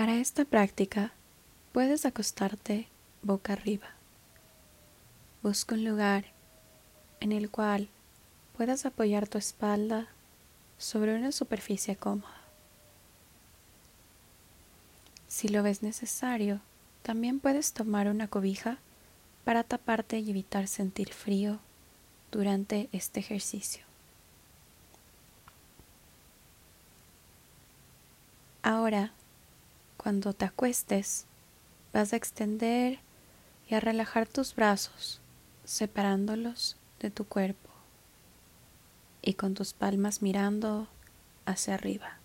Para esta práctica puedes acostarte boca arriba. Busca un lugar en el cual puedas apoyar tu espalda sobre una superficie cómoda. Si lo ves necesario, también puedes tomar una cobija para taparte y evitar sentir frío durante este ejercicio. Ahora, cuando te acuestes, vas a extender y a relajar tus brazos, separándolos de tu cuerpo y con tus palmas mirando hacia arriba.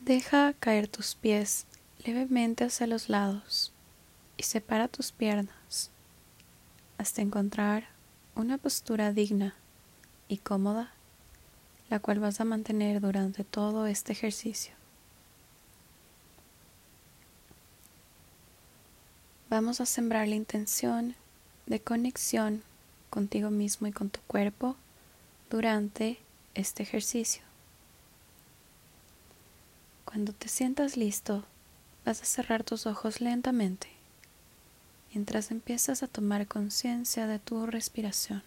Deja caer tus pies levemente hacia los lados y separa tus piernas hasta encontrar una postura digna y cómoda, la cual vas a mantener durante todo este ejercicio. Vamos a sembrar la intención de conexión contigo mismo y con tu cuerpo durante este ejercicio. Cuando te sientas listo, vas a cerrar tus ojos lentamente mientras empiezas a tomar conciencia de tu respiración.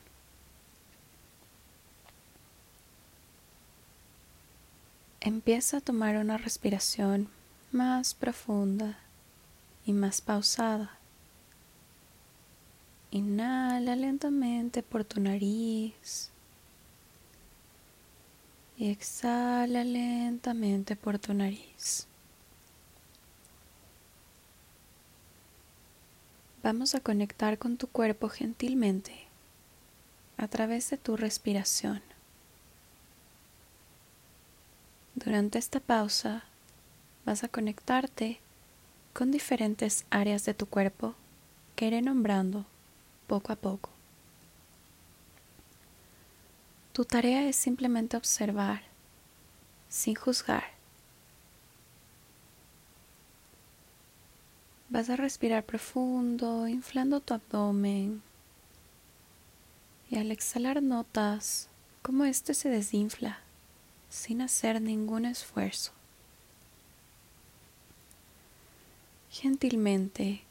Empieza a tomar una respiración más profunda y más pausada. Inhala lentamente por tu nariz y exhala lentamente por tu nariz. Vamos a conectar con tu cuerpo gentilmente a través de tu respiración. Durante esta pausa vas a conectarte con diferentes áreas de tu cuerpo que iré nombrando poco a poco. Tu tarea es simplemente observar, sin juzgar. Vas a respirar profundo, inflando tu abdomen. Y al exhalar notas cómo este se desinfla sin hacer ningún esfuerzo. Gentilmente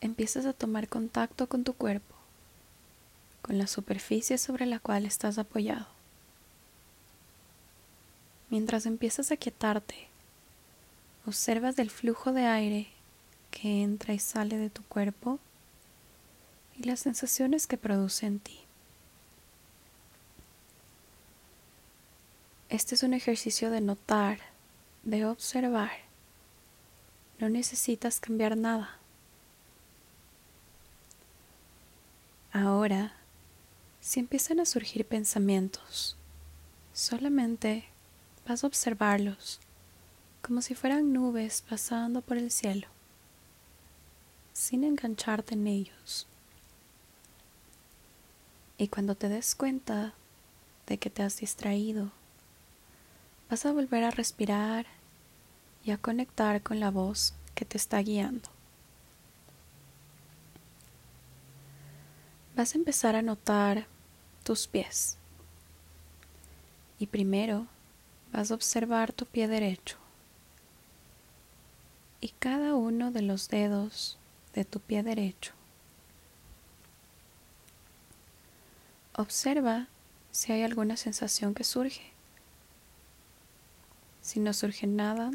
empiezas a tomar contacto con tu cuerpo con la superficie sobre la cual estás apoyado. Mientras empiezas a quietarte, observas el flujo de aire que entra y sale de tu cuerpo y las sensaciones que produce en ti. Este es un ejercicio de notar, de observar. No necesitas cambiar nada. Ahora si empiezan a surgir pensamientos, solamente vas a observarlos como si fueran nubes pasando por el cielo, sin engancharte en ellos. Y cuando te des cuenta de que te has distraído, vas a volver a respirar y a conectar con la voz que te está guiando. Vas a empezar a notar tus pies. Y primero vas a observar tu pie derecho y cada uno de los dedos de tu pie derecho. Observa si hay alguna sensación que surge. Si no surge nada,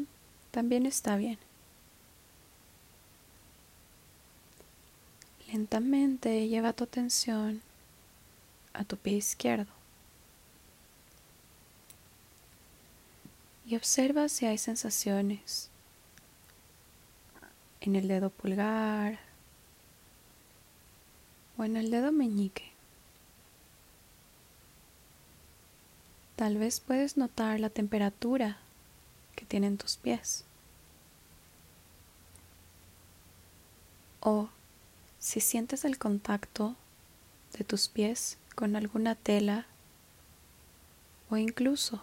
también está bien. Lentamente lleva tu atención a tu pie izquierdo. Y observa si hay sensaciones en el dedo pulgar o en el dedo meñique. Tal vez puedes notar la temperatura que tienen tus pies. O si sientes el contacto de tus pies con alguna tela o incluso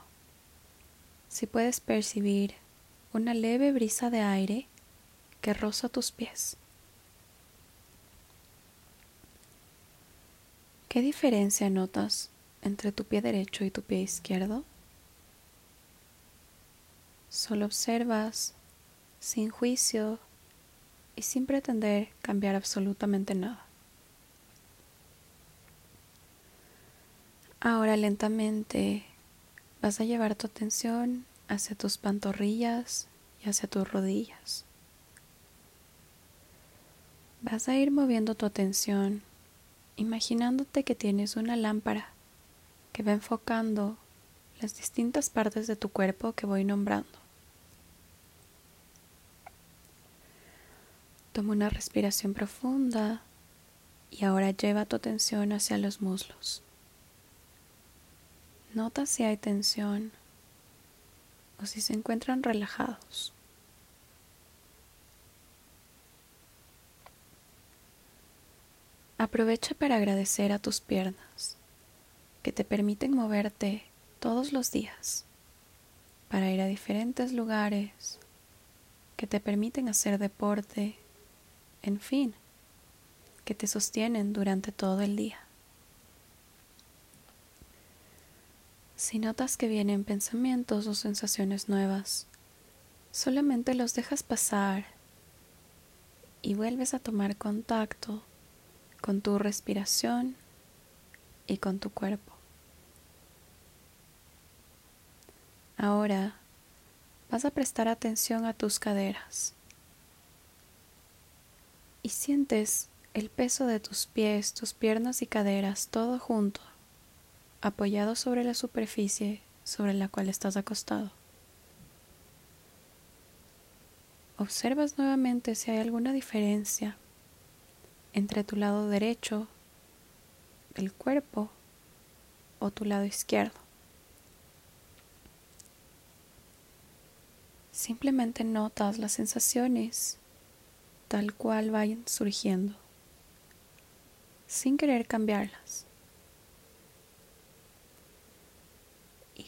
si puedes percibir una leve brisa de aire que roza tus pies. ¿Qué diferencia notas entre tu pie derecho y tu pie izquierdo? Solo observas, sin juicio y sin pretender cambiar absolutamente nada. Ahora lentamente vas a llevar tu atención hacia tus pantorrillas y hacia tus rodillas. Vas a ir moviendo tu atención, imaginándote que tienes una lámpara que va enfocando las distintas partes de tu cuerpo que voy nombrando. Toma una respiración profunda y ahora lleva tu atención hacia los muslos. Nota si hay tensión o si se encuentran relajados. Aprovecha para agradecer a tus piernas que te permiten moverte todos los días para ir a diferentes lugares, que te permiten hacer deporte, en fin, que te sostienen durante todo el día. Si notas que vienen pensamientos o sensaciones nuevas, solamente los dejas pasar y vuelves a tomar contacto con tu respiración y con tu cuerpo. Ahora vas a prestar atención a tus caderas y sientes el peso de tus pies, tus piernas y caderas todo junto apoyado sobre la superficie sobre la cual estás acostado. Observas nuevamente si hay alguna diferencia entre tu lado derecho del cuerpo o tu lado izquierdo. Simplemente notas las sensaciones tal cual vayan surgiendo, sin querer cambiarlas.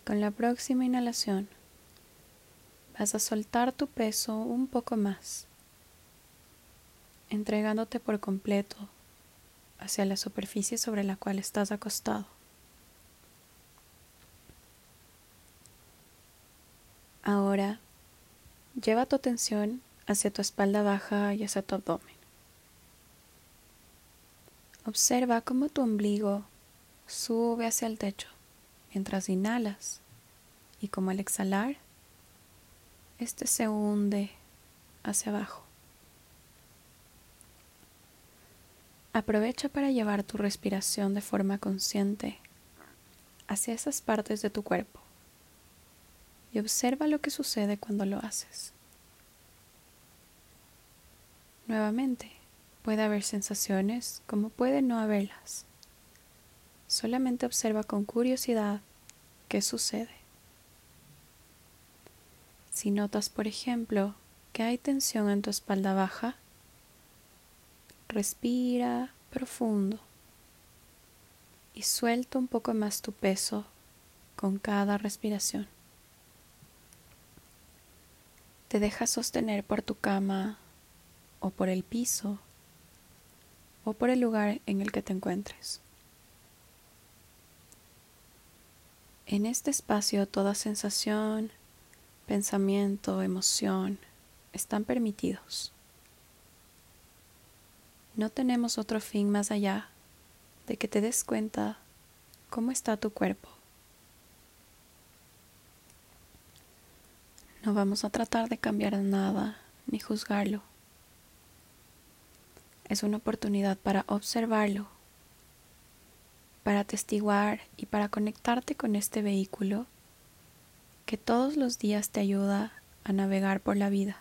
con la próxima inhalación vas a soltar tu peso un poco más, entregándote por completo hacia la superficie sobre la cual estás acostado. Ahora lleva tu atención hacia tu espalda baja y hacia tu abdomen. Observa cómo tu ombligo sube hacia el techo mientras inhalas y como al exhalar, este se hunde hacia abajo. Aprovecha para llevar tu respiración de forma consciente hacia esas partes de tu cuerpo y observa lo que sucede cuando lo haces. Nuevamente, puede haber sensaciones como puede no haberlas. Solamente observa con curiosidad qué sucede. Si notas, por ejemplo, que hay tensión en tu espalda baja, respira profundo y suelta un poco más tu peso con cada respiración. Te dejas sostener por tu cama o por el piso o por el lugar en el que te encuentres. En este espacio toda sensación, pensamiento, emoción están permitidos. No tenemos otro fin más allá de que te des cuenta cómo está tu cuerpo. No vamos a tratar de cambiar nada ni juzgarlo. Es una oportunidad para observarlo para atestiguar y para conectarte con este vehículo que todos los días te ayuda a navegar por la vida.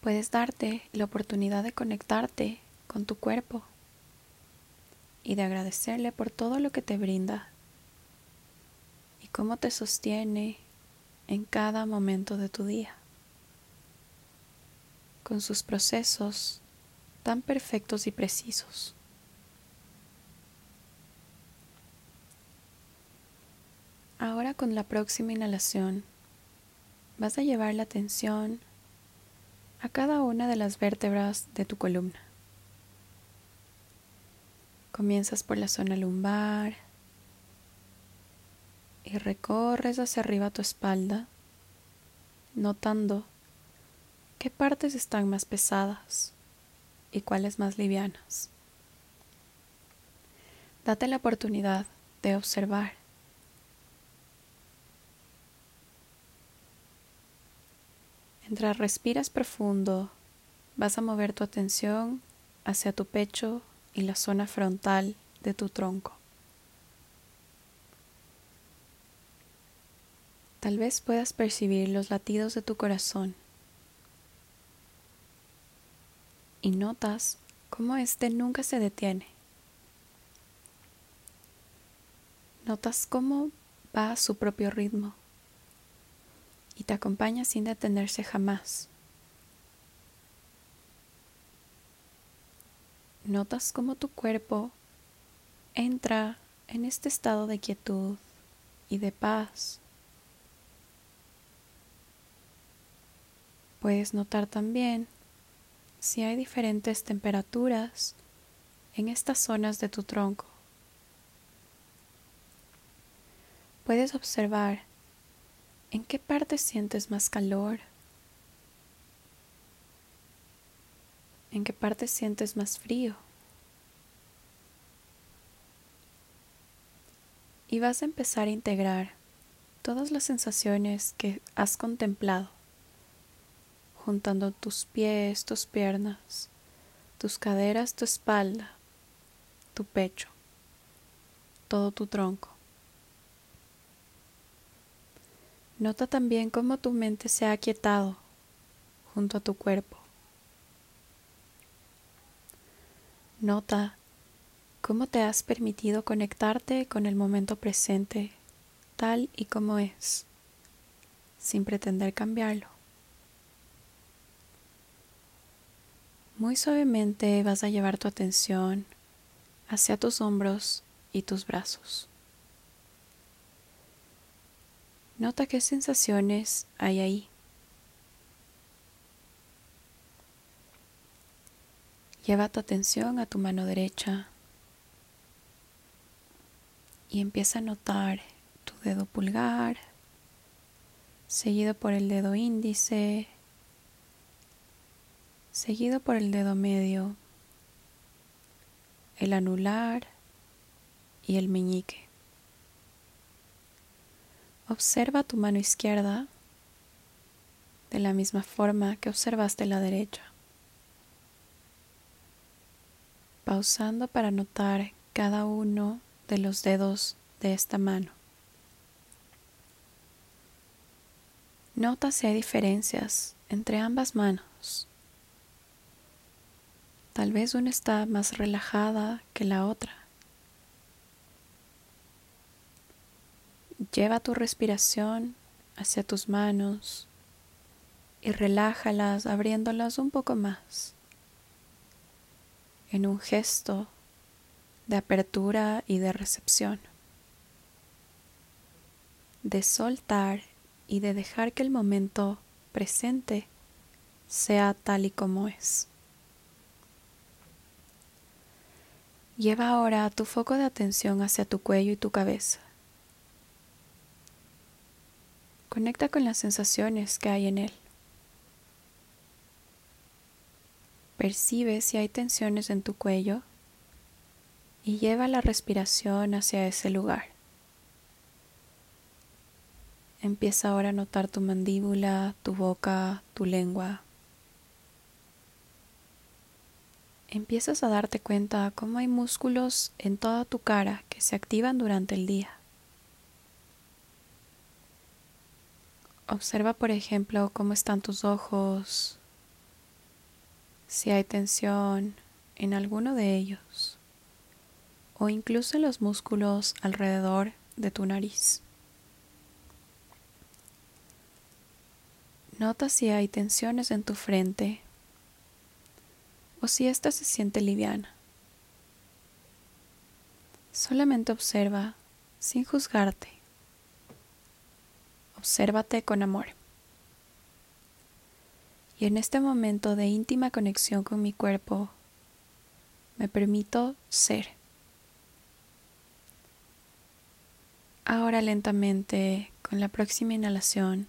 Puedes darte la oportunidad de conectarte con tu cuerpo y de agradecerle por todo lo que te brinda y cómo te sostiene en cada momento de tu día, con sus procesos tan perfectos y precisos. Ahora con la próxima inhalación vas a llevar la atención a cada una de las vértebras de tu columna. Comienzas por la zona lumbar y recorres hacia arriba tu espalda, notando qué partes están más pesadas y cuáles más livianas. Date la oportunidad de observar. Mientras respiras profundo, vas a mover tu atención hacia tu pecho y la zona frontal de tu tronco. Tal vez puedas percibir los latidos de tu corazón y notas cómo éste nunca se detiene. Notas cómo va a su propio ritmo y te acompaña sin detenerse jamás. Notas cómo tu cuerpo entra en este estado de quietud y de paz. Puedes notar también si hay diferentes temperaturas en estas zonas de tu tronco. Puedes observar en qué parte sientes más calor, en qué parte sientes más frío. Y vas a empezar a integrar todas las sensaciones que has contemplado juntando tus pies, tus piernas, tus caderas, tu espalda, tu pecho, todo tu tronco. Nota también cómo tu mente se ha aquietado junto a tu cuerpo. Nota cómo te has permitido conectarte con el momento presente tal y como es, sin pretender cambiarlo. Muy suavemente vas a llevar tu atención hacia tus hombros y tus brazos. Nota qué sensaciones hay ahí. Lleva tu atención a tu mano derecha y empieza a notar tu dedo pulgar, seguido por el dedo índice, seguido por el dedo medio, el anular y el meñique. Observa tu mano izquierda de la misma forma que observaste la derecha, pausando para notar cada uno de los dedos de esta mano. Nota si hay diferencias entre ambas manos. Tal vez una está más relajada que la otra. Lleva tu respiración hacia tus manos y relájalas abriéndolas un poco más en un gesto de apertura y de recepción, de soltar y de dejar que el momento presente sea tal y como es. Lleva ahora tu foco de atención hacia tu cuello y tu cabeza. Conecta con las sensaciones que hay en él. Percibe si hay tensiones en tu cuello y lleva la respiración hacia ese lugar. Empieza ahora a notar tu mandíbula, tu boca, tu lengua. Empiezas a darte cuenta cómo hay músculos en toda tu cara que se activan durante el día. Observa, por ejemplo, cómo están tus ojos, si hay tensión en alguno de ellos, o incluso en los músculos alrededor de tu nariz. Nota si hay tensiones en tu frente o si ésta se siente liviana. Solamente observa sin juzgarte. Obsérvate con amor. Y en este momento de íntima conexión con mi cuerpo, me permito ser. Ahora lentamente, con la próxima inhalación,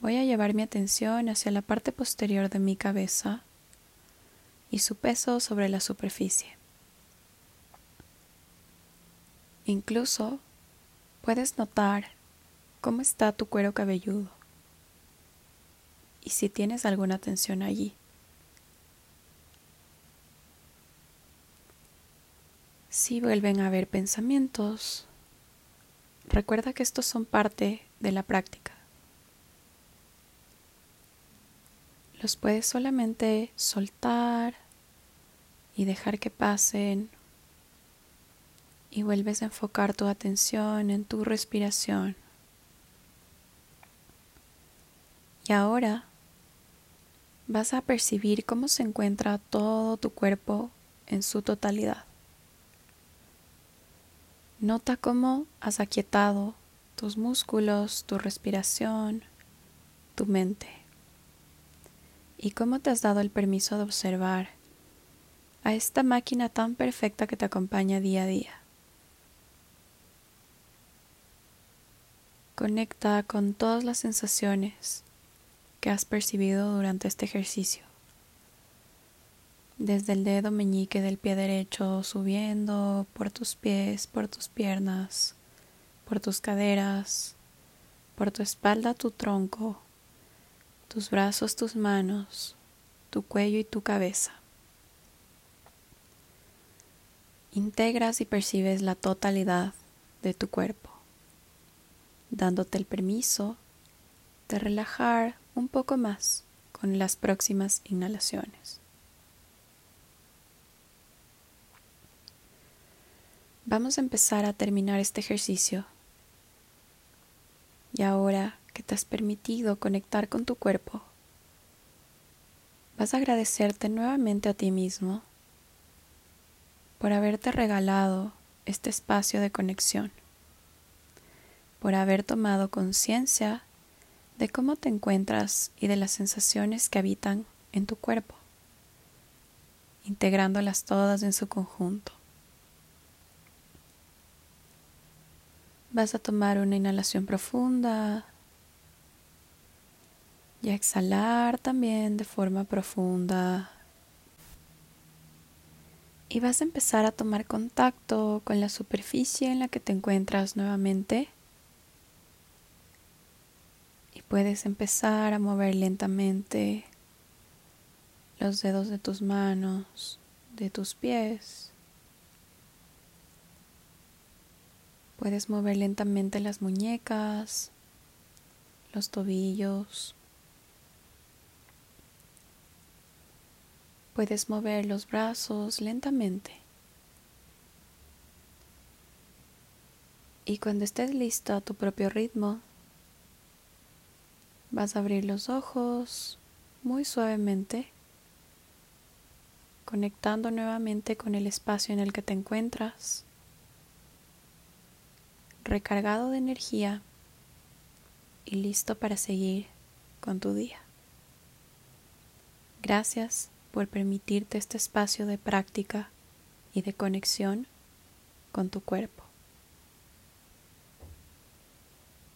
voy a llevar mi atención hacia la parte posterior de mi cabeza y su peso sobre la superficie. Incluso puedes notar cómo está tu cuero cabelludo y si tienes alguna tensión allí. Si vuelven a haber pensamientos, Recuerda que estos son parte de la práctica. Los puedes solamente soltar y dejar que pasen y vuelves a enfocar tu atención en tu respiración. Y ahora vas a percibir cómo se encuentra todo tu cuerpo en su totalidad. Nota cómo has aquietado tus músculos, tu respiración, tu mente. Y cómo te has dado el permiso de observar a esta máquina tan perfecta que te acompaña día a día. Conecta con todas las sensaciones que has percibido durante este ejercicio desde el dedo meñique del pie derecho subiendo por tus pies, por tus piernas, por tus caderas, por tu espalda, tu tronco, tus brazos, tus manos, tu cuello y tu cabeza. Integras y percibes la totalidad de tu cuerpo, dándote el permiso de relajar un poco más con las próximas inhalaciones. Vamos a empezar a terminar este ejercicio. Y ahora que te has permitido conectar con tu cuerpo, vas a agradecerte nuevamente a ti mismo por haberte regalado este espacio de conexión, por haber tomado conciencia de cómo te encuentras y de las sensaciones que habitan en tu cuerpo, integrándolas todas en su conjunto. Vas a tomar una inhalación profunda y a exhalar también de forma profunda. Y vas a empezar a tomar contacto con la superficie en la que te encuentras nuevamente. Y puedes empezar a mover lentamente los dedos de tus manos, de tus pies. Puedes mover lentamente las muñecas, los tobillos. Puedes mover los brazos lentamente. Y cuando estés listo a tu propio ritmo, vas a abrir los ojos muy suavemente, conectando nuevamente con el espacio en el que te encuentras recargado de energía y listo para seguir con tu día. Gracias por permitirte este espacio de práctica y de conexión con tu cuerpo.